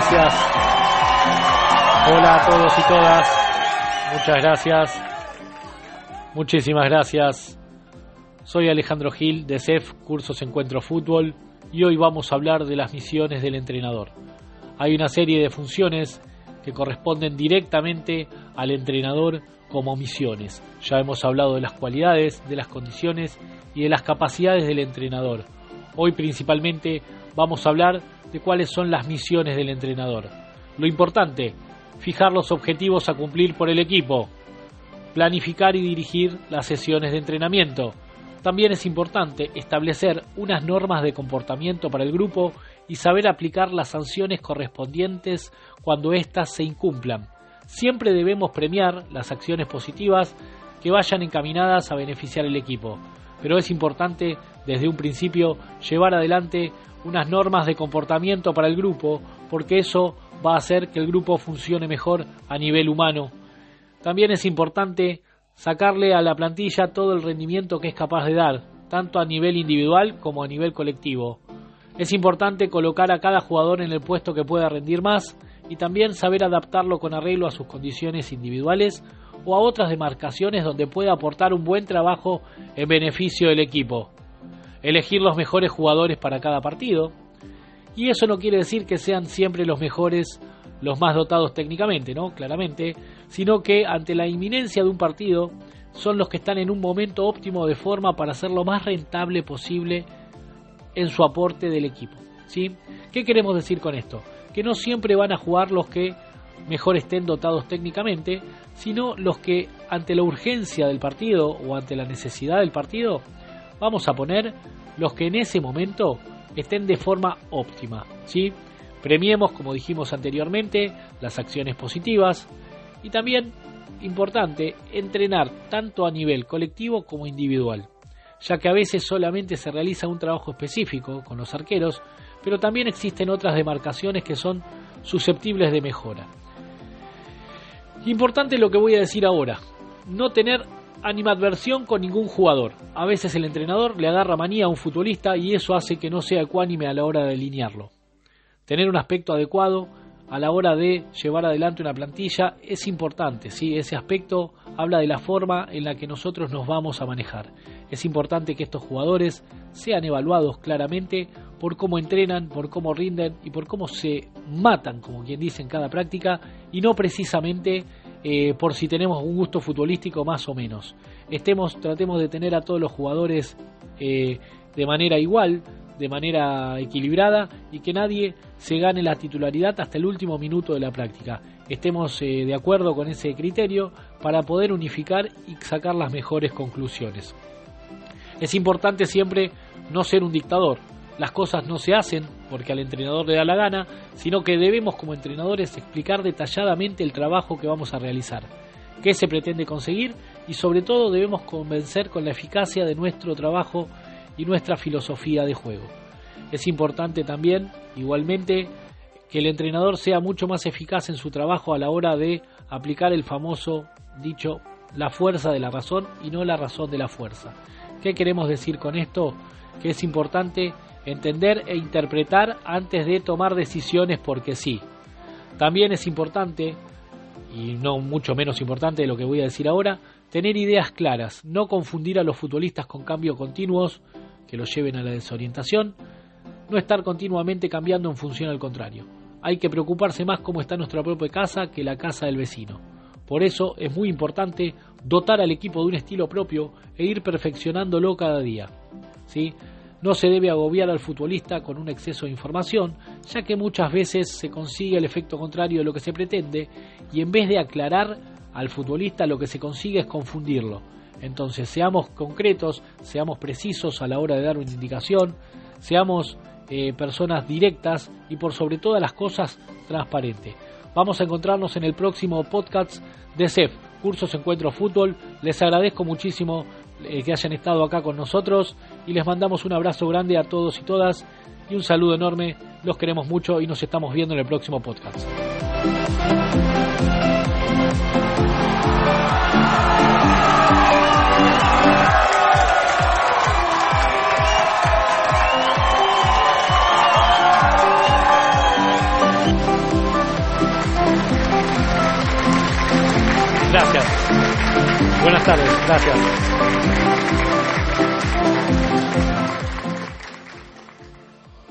gracias. Hola a todos y todas. Muchas gracias. Muchísimas gracias. Soy Alejandro Gil de CEF Cursos Encuentro Fútbol y hoy vamos a hablar de las misiones del entrenador. Hay una serie de funciones que corresponden directamente al entrenador como misiones. Ya hemos hablado de las cualidades, de las condiciones y de las capacidades del entrenador. Hoy principalmente vamos a hablar de cuáles son las misiones del entrenador. Lo importante, fijar los objetivos a cumplir por el equipo, planificar y dirigir las sesiones de entrenamiento. También es importante establecer unas normas de comportamiento para el grupo y saber aplicar las sanciones correspondientes cuando éstas se incumplan. Siempre debemos premiar las acciones positivas que vayan encaminadas a beneficiar el equipo, pero es importante desde un principio llevar adelante unas normas de comportamiento para el grupo, porque eso va a hacer que el grupo funcione mejor a nivel humano. También es importante sacarle a la plantilla todo el rendimiento que es capaz de dar, tanto a nivel individual como a nivel colectivo. Es importante colocar a cada jugador en el puesto que pueda rendir más y también saber adaptarlo con arreglo a sus condiciones individuales o a otras demarcaciones donde pueda aportar un buen trabajo en beneficio del equipo elegir los mejores jugadores para cada partido. Y eso no quiere decir que sean siempre los mejores, los más dotados técnicamente, ¿no? Claramente, sino que ante la inminencia de un partido son los que están en un momento óptimo de forma para ser lo más rentable posible en su aporte del equipo. ¿sí? ¿Qué queremos decir con esto? Que no siempre van a jugar los que mejor estén dotados técnicamente, sino los que ante la urgencia del partido o ante la necesidad del partido vamos a poner los que en ese momento estén de forma óptima. ¿sí? Premiemos, como dijimos anteriormente, las acciones positivas y también, importante, entrenar tanto a nivel colectivo como individual, ya que a veces solamente se realiza un trabajo específico con los arqueros, pero también existen otras demarcaciones que son susceptibles de mejora. Importante lo que voy a decir ahora, no tener animadversión con ningún jugador. A veces el entrenador le agarra manía a un futbolista y eso hace que no sea ecuánime a la hora de alinearlo. Tener un aspecto adecuado a la hora de llevar adelante una plantilla es importante, ¿sí? ese aspecto habla de la forma en la que nosotros nos vamos a manejar. Es importante que estos jugadores sean evaluados claramente por cómo entrenan, por cómo rinden y por cómo se matan, como quien dice en cada práctica, y no precisamente eh, por si tenemos un gusto futbolístico más o menos. Estemos, tratemos de tener a todos los jugadores eh, de manera igual, de manera equilibrada y que nadie se gane la titularidad hasta el último minuto de la práctica. Estemos eh, de acuerdo con ese criterio para poder unificar y sacar las mejores conclusiones. Es importante siempre no ser un dictador, las cosas no se hacen porque al entrenador le da la gana, sino que debemos como entrenadores explicar detalladamente el trabajo que vamos a realizar, qué se pretende conseguir y sobre todo debemos convencer con la eficacia de nuestro trabajo y nuestra filosofía de juego. Es importante también, igualmente, que el entrenador sea mucho más eficaz en su trabajo a la hora de aplicar el famoso dicho la fuerza de la razón y no la razón de la fuerza. ¿Qué queremos decir con esto? Que es importante entender e interpretar antes de tomar decisiones porque sí. También es importante, y no mucho menos importante de lo que voy a decir ahora, tener ideas claras, no confundir a los futbolistas con cambios continuos que los lleven a la desorientación, no estar continuamente cambiando en función al contrario. Hay que preocuparse más cómo está nuestra propia casa que la casa del vecino. Por eso es muy importante dotar al equipo de un estilo propio e ir perfeccionándolo cada día. ¿sí? No se debe agobiar al futbolista con un exceso de información, ya que muchas veces se consigue el efecto contrario de lo que se pretende y en vez de aclarar al futbolista lo que se consigue es confundirlo. Entonces seamos concretos, seamos precisos a la hora de dar una indicación, seamos eh, personas directas y por sobre todas las cosas transparentes. Vamos a encontrarnos en el próximo podcast de CEF, Cursos Encuentro Fútbol. Les agradezco muchísimo eh, que hayan estado acá con nosotros y les mandamos un abrazo grande a todos y todas y un saludo enorme. Los queremos mucho y nos estamos viendo en el próximo podcast. Gracias. Buenas tardes. Gracias.